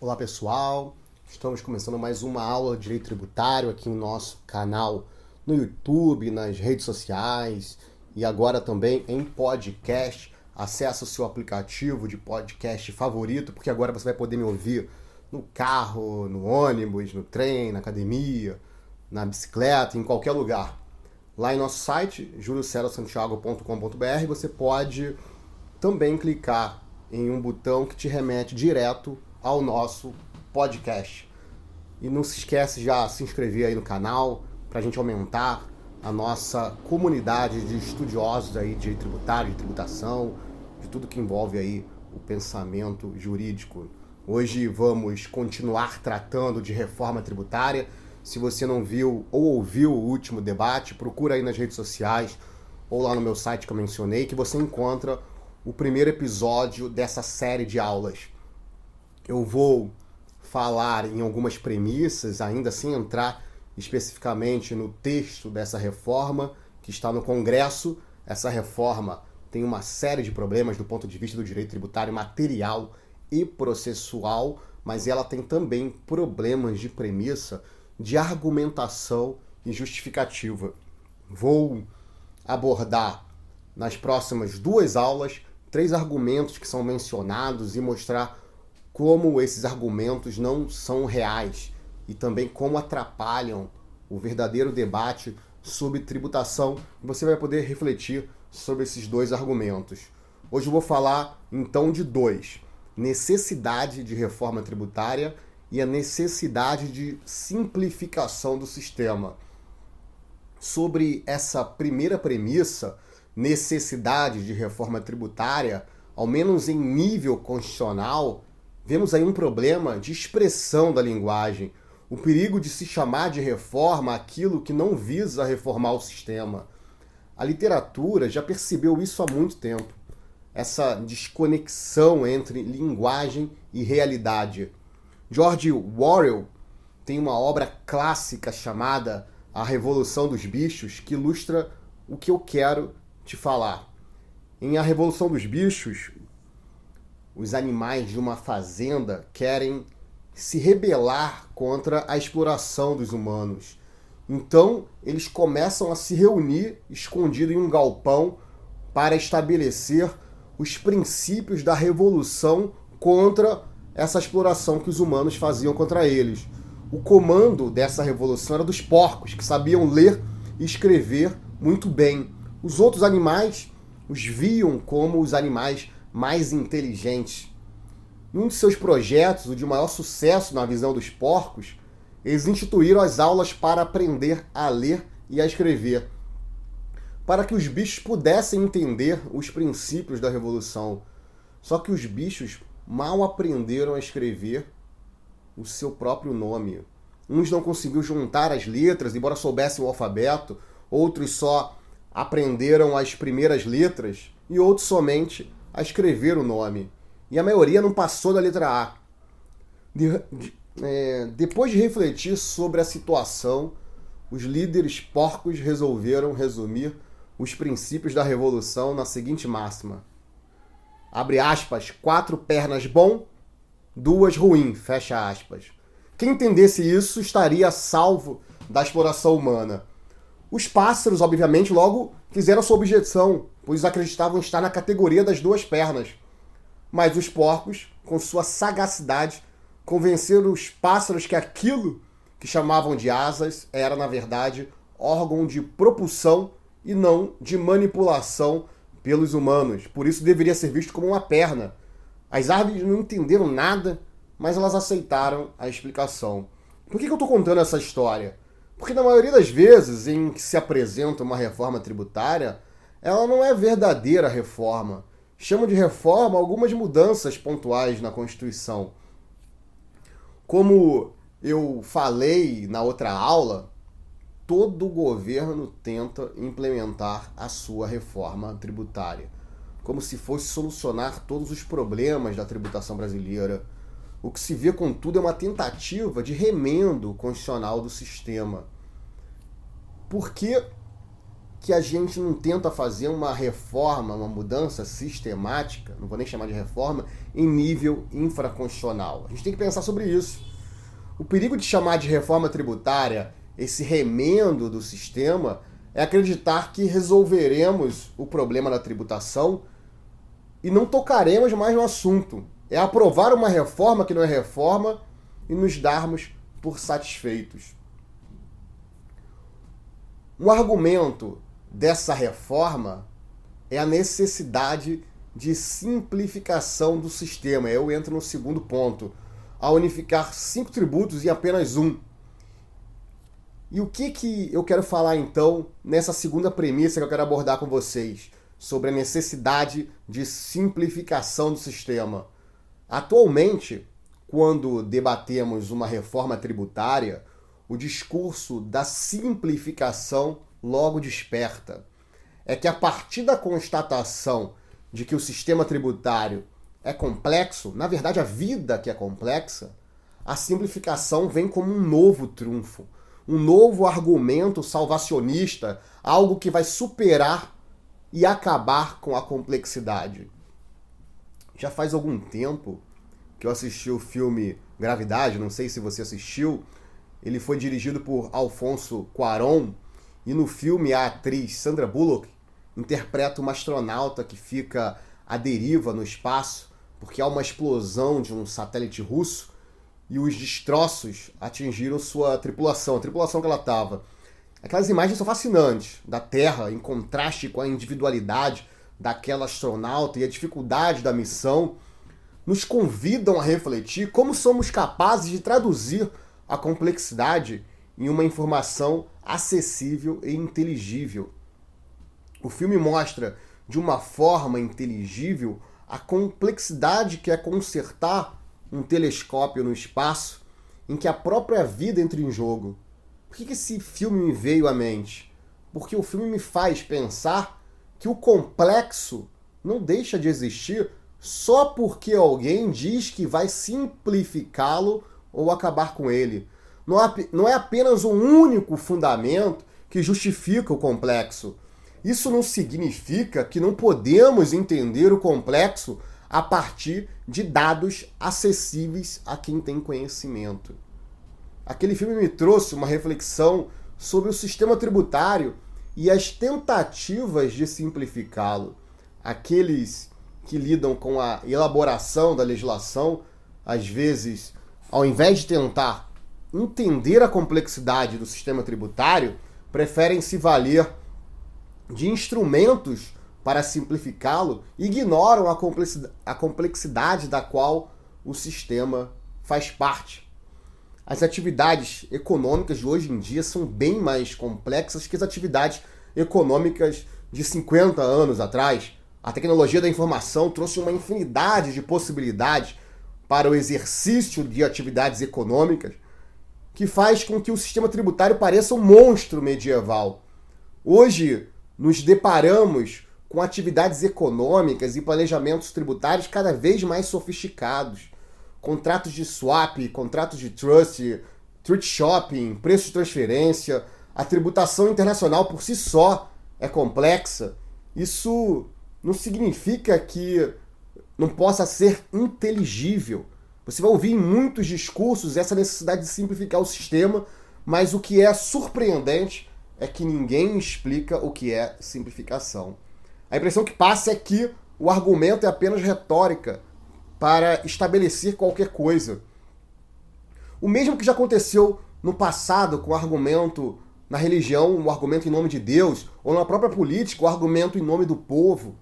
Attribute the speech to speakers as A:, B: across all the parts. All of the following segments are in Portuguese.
A: Olá pessoal, estamos começando mais uma aula de direito tributário aqui no nosso canal no YouTube, nas redes sociais e agora também em podcast. Acesse o seu aplicativo de podcast favorito, porque agora você vai poder me ouvir no carro, no ônibus, no trem, na academia, na bicicleta, em qualquer lugar. Lá em nosso site, juliocerosantiago.com.br, você pode também clicar em um botão que te remete direto ao nosso podcast. E não se esquece já se inscrever aí no canal para a gente aumentar a nossa comunidade de estudiosos aí de tributário, de tributação, de tudo que envolve aí o pensamento jurídico. Hoje vamos continuar tratando de reforma tributária. Se você não viu ou ouviu o último debate, procura aí nas redes sociais ou lá no meu site que eu mencionei que você encontra o primeiro episódio dessa série de aulas. Eu vou falar em algumas premissas, ainda sem entrar especificamente no texto dessa reforma que está no Congresso. Essa reforma tem uma série de problemas do ponto de vista do direito tributário material e processual, mas ela tem também problemas de premissa, de argumentação e justificativa. Vou abordar nas próximas duas aulas três argumentos que são mencionados e mostrar como esses argumentos não são reais e também como atrapalham o verdadeiro debate sobre tributação. Você vai poder refletir sobre esses dois argumentos. Hoje eu vou falar então de dois: necessidade de reforma tributária e a necessidade de simplificação do sistema. Sobre essa primeira premissa, necessidade de reforma tributária, ao menos em nível constitucional, vemos aí um problema de expressão da linguagem, o perigo de se chamar de reforma aquilo que não visa reformar o sistema. A literatura já percebeu isso há muito tempo, essa desconexão entre linguagem e realidade. George Orwell tem uma obra clássica chamada A Revolução dos Bichos que ilustra o que eu quero te falar. Em A Revolução dos Bichos, os animais de uma fazenda querem se rebelar contra a exploração dos humanos. Então, eles começam a se reunir escondido em um galpão para estabelecer os princípios da revolução contra essa exploração que os humanos faziam contra eles. O comando dessa revolução era dos porcos, que sabiam ler e escrever muito bem. Os outros animais os viam como os animais mais inteligentes. Em um de seus projetos, o de maior sucesso na visão dos porcos, eles instituíram as aulas para aprender a ler e a escrever, para que os bichos pudessem entender os princípios da revolução. Só que os bichos mal aprenderam a escrever o seu próprio nome. Uns não conseguiam juntar as letras, embora soubessem o alfabeto, outros só aprenderam as primeiras letras e outros somente a escrever o nome. E a maioria não passou da letra A. De, de, é, depois de refletir sobre a situação, os líderes porcos resolveram resumir os princípios da revolução na seguinte máxima: abre aspas, quatro pernas bom, duas ruim, fecha aspas. Quem entendesse isso estaria salvo da exploração humana. Os pássaros, obviamente, logo fizeram sua objeção, pois acreditavam estar na categoria das duas pernas. Mas os porcos, com sua sagacidade, convenceram os pássaros que aquilo que chamavam de asas era, na verdade, órgão de propulsão e não de manipulação pelos humanos. Por isso deveria ser visto como uma perna. As árvores não entenderam nada, mas elas aceitaram a explicação. Por que, eu estou contando essa história? Porque na maioria das vezes em que se apresenta uma reforma tributária, ela não é verdadeira reforma. Chama de reforma algumas mudanças pontuais na Constituição. Como eu falei na outra aula, todo governo tenta implementar a sua reforma tributária, como se fosse solucionar todos os problemas da tributação brasileira o que se vê, contudo, é uma tentativa de remendo constitucional do sistema. Porque que a gente não tenta fazer uma reforma, uma mudança sistemática, não vou nem chamar de reforma, em nível infraconstitucional? A gente tem que pensar sobre isso. O perigo de chamar de reforma tributária esse remendo do sistema é acreditar que resolveremos o problema da tributação e não tocaremos mais no assunto. É aprovar uma reforma que não é reforma e nos darmos por satisfeitos. Um argumento dessa reforma é a necessidade de simplificação do sistema. Eu entro no segundo ponto, a unificar cinco tributos em apenas um. E o que, que eu quero falar então nessa segunda premissa que eu quero abordar com vocês sobre a necessidade de simplificação do sistema? Atualmente, quando debatemos uma reforma tributária, o discurso da simplificação logo desperta. É que a partir da constatação de que o sistema tributário é complexo, na verdade a vida que é complexa, a simplificação vem como um novo trunfo, um novo argumento salvacionista, algo que vai superar e acabar com a complexidade. Já faz algum tempo que eu assisti o filme Gravidade, não sei se você assistiu. Ele foi dirigido por Alfonso Cuarón e no filme, a atriz Sandra Bullock interpreta uma astronauta que fica à deriva no espaço porque há uma explosão de um satélite russo e os destroços atingiram sua tripulação, a tripulação que ela estava. Aquelas imagens são fascinantes da Terra em contraste com a individualidade daquela astronauta e a dificuldade da missão, nos convidam a refletir como somos capazes de traduzir a complexidade em uma informação acessível e inteligível. O filme mostra de uma forma inteligível a complexidade que é consertar um telescópio no espaço em que a própria vida entra em jogo. Por que esse filme me veio à mente? Porque o filme me faz pensar que o complexo não deixa de existir só porque alguém diz que vai simplificá-lo ou acabar com ele não é apenas um único fundamento que justifica o complexo. Isso não significa que não podemos entender o complexo a partir de dados acessíveis a quem tem conhecimento. Aquele filme me trouxe uma reflexão sobre o sistema tributário e as tentativas de simplificá-lo. Aqueles que lidam com a elaboração da legislação, às vezes, ao invés de tentar entender a complexidade do sistema tributário, preferem se valer de instrumentos para simplificá-lo e ignoram a complexidade, da qual o sistema faz parte. As atividades econômicas de hoje em dia são bem mais complexas que as atividades econômicas de 50 anos atrás. A tecnologia da informação trouxe uma infinidade de possibilidades para o exercício de atividades econômicas que faz com que o sistema tributário pareça um monstro medieval. Hoje, nos deparamos com atividades econômicas e planejamentos tributários cada vez mais sofisticados. Contratos de swap, contratos de trust, thrift shopping, preço de transferência, a tributação internacional por si só é complexa. Isso não significa que não possa ser inteligível. Você vai ouvir em muitos discursos essa necessidade de simplificar o sistema, mas o que é surpreendente é que ninguém explica o que é simplificação. A impressão que passa é que o argumento é apenas retórica para estabelecer qualquer coisa. O mesmo que já aconteceu no passado com o argumento na religião, o argumento em nome de Deus, ou na própria política, o argumento em nome do povo.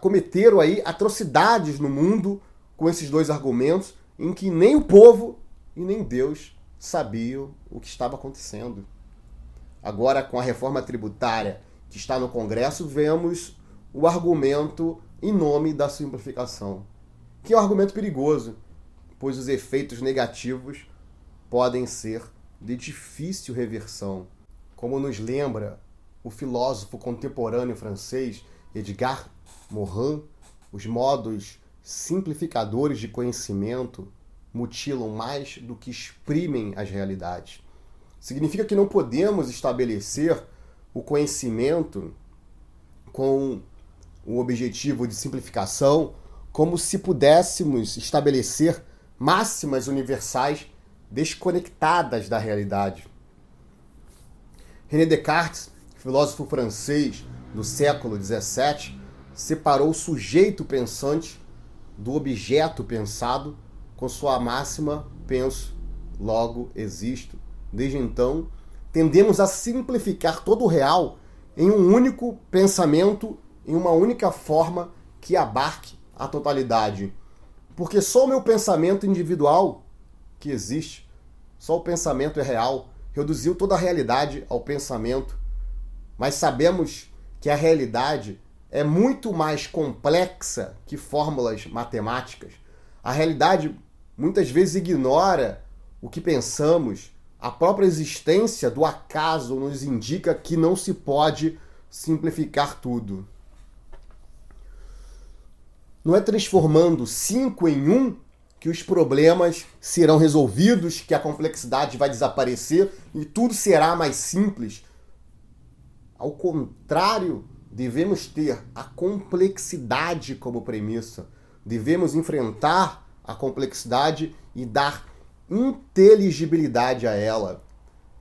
A: Cometeram aí atrocidades no mundo com esses dois argumentos em que nem o povo e nem Deus sabiam o que estava acontecendo. Agora, com a reforma tributária que está no Congresso, vemos o argumento em nome da simplificação, que é um argumento perigoso, pois os efeitos negativos podem ser de difícil reversão. Como nos lembra o filósofo contemporâneo francês Edgar Morin, os modos simplificadores de conhecimento mutilam mais do que exprimem as realidades. Significa que não podemos estabelecer o conhecimento com o objetivo de simplificação, como se pudéssemos estabelecer máximas universais desconectadas da realidade. René Descartes, filósofo francês do século XVII, separou o sujeito pensante do objeto pensado com sua máxima penso, logo existo. Desde então, tendemos a simplificar todo o real em um único pensamento, em uma única forma que abarque a totalidade. Porque só o meu pensamento individual que existe, só o pensamento é real, reduziu toda a realidade ao pensamento. Mas sabemos que a realidade é muito mais complexa que fórmulas matemáticas. A realidade muitas vezes ignora o que pensamos, a própria existência do acaso nos indica que não se pode simplificar tudo. Não é transformando cinco em um que os problemas serão resolvidos, que a complexidade vai desaparecer e tudo será mais simples. Ao contrário, devemos ter a complexidade como premissa. Devemos enfrentar a complexidade e dar inteligibilidade a ela.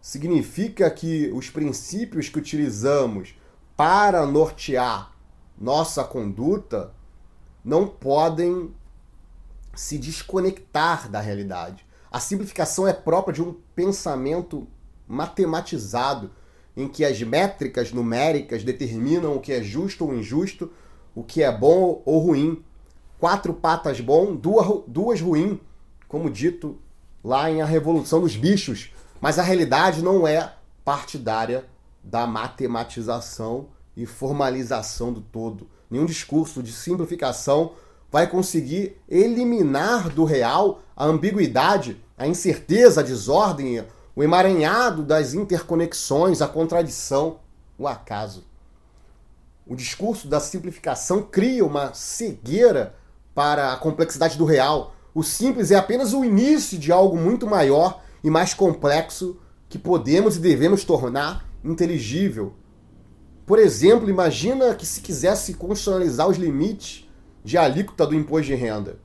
A: Significa que os princípios que utilizamos para nortear nossa conduta não podem se desconectar da realidade. A simplificação é própria de um pensamento matematizado, em que as métricas numéricas determinam o que é justo ou injusto, o que é bom ou ruim, quatro patas bom, duas, duas ruim, como dito lá em A Revolução dos Bichos. Mas a realidade não é partidária da matematização e formalização do todo. Nenhum discurso de simplificação vai conseguir eliminar do real a ambiguidade, a incerteza, a desordem, o emaranhado das interconexões, a contradição, o acaso. O discurso da simplificação cria uma cegueira para a complexidade do real. O simples é apenas o início de algo muito maior e mais complexo que podemos e devemos tornar inteligível. Por exemplo, imagina que se quisesse constitucionalizar os limites de alíquota do imposto de renda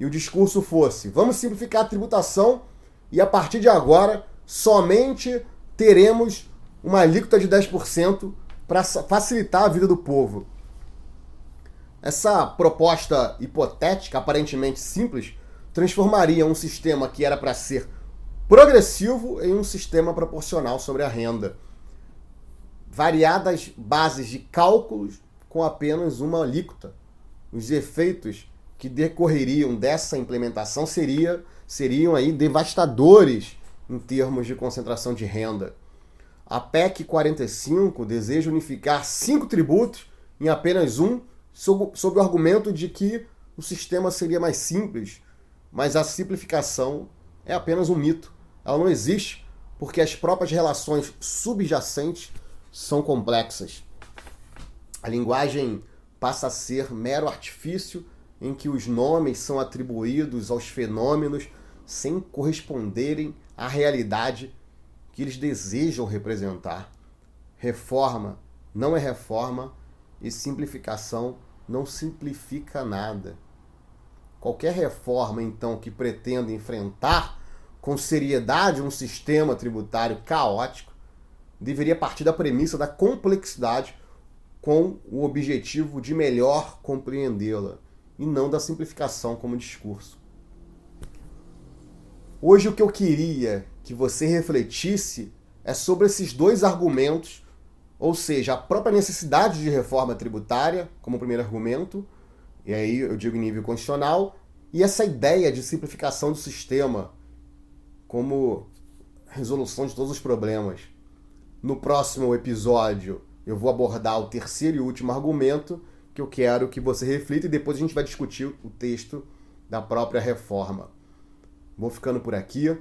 A: e o discurso fosse: vamos simplificar a tributação e a partir de agora somente teremos uma alíquota de 10% para facilitar a vida do povo. Essa proposta hipotética, aparentemente simples, transformaria um sistema que era para ser progressivo em um sistema proporcional sobre a renda. Variadas bases de cálculos com apenas uma alíquota. Os efeitos que decorreriam dessa implementação seria, seriam aí devastadores em termos de concentração de renda. A PEC 45 deseja unificar cinco tributos em apenas um sob, sob o argumento de que o sistema seria mais simples, mas a simplificação é apenas um mito. Ela não existe porque as próprias relações subjacentes são complexas. A linguagem passa a ser mero artifício em que os nomes são atribuídos aos fenômenos sem corresponderem à realidade que eles desejam representar. Reforma não é reforma e simplificação não simplifica nada. Qualquer reforma, então, que pretenda enfrentar com seriedade um sistema tributário caótico deveria partir da premissa da complexidade com o objetivo de melhor compreendê-la e não da simplificação como discurso. Hoje o que eu queria que você refletisse é sobre esses dois argumentos ou seja, a própria necessidade de reforma tributária, como primeiro argumento, e aí eu digo nível constitucional, e essa ideia de simplificação do sistema como resolução de todos os problemas. No próximo episódio, eu vou abordar o terceiro e último argumento que eu quero que você reflita e depois a gente vai discutir o texto da própria reforma. Vou ficando por aqui.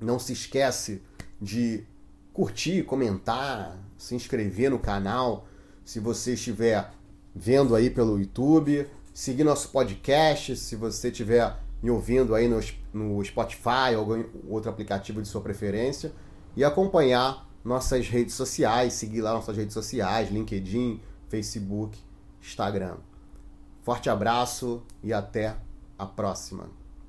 A: Não se esquece de curtir, comentar, se inscrever no canal, se você estiver vendo aí pelo YouTube, seguir nosso podcast, se você estiver me ouvindo aí no, no Spotify ou algum outro aplicativo de sua preferência, e acompanhar nossas redes sociais, seguir lá nossas redes sociais, LinkedIn, Facebook, Instagram. Forte abraço e até a próxima.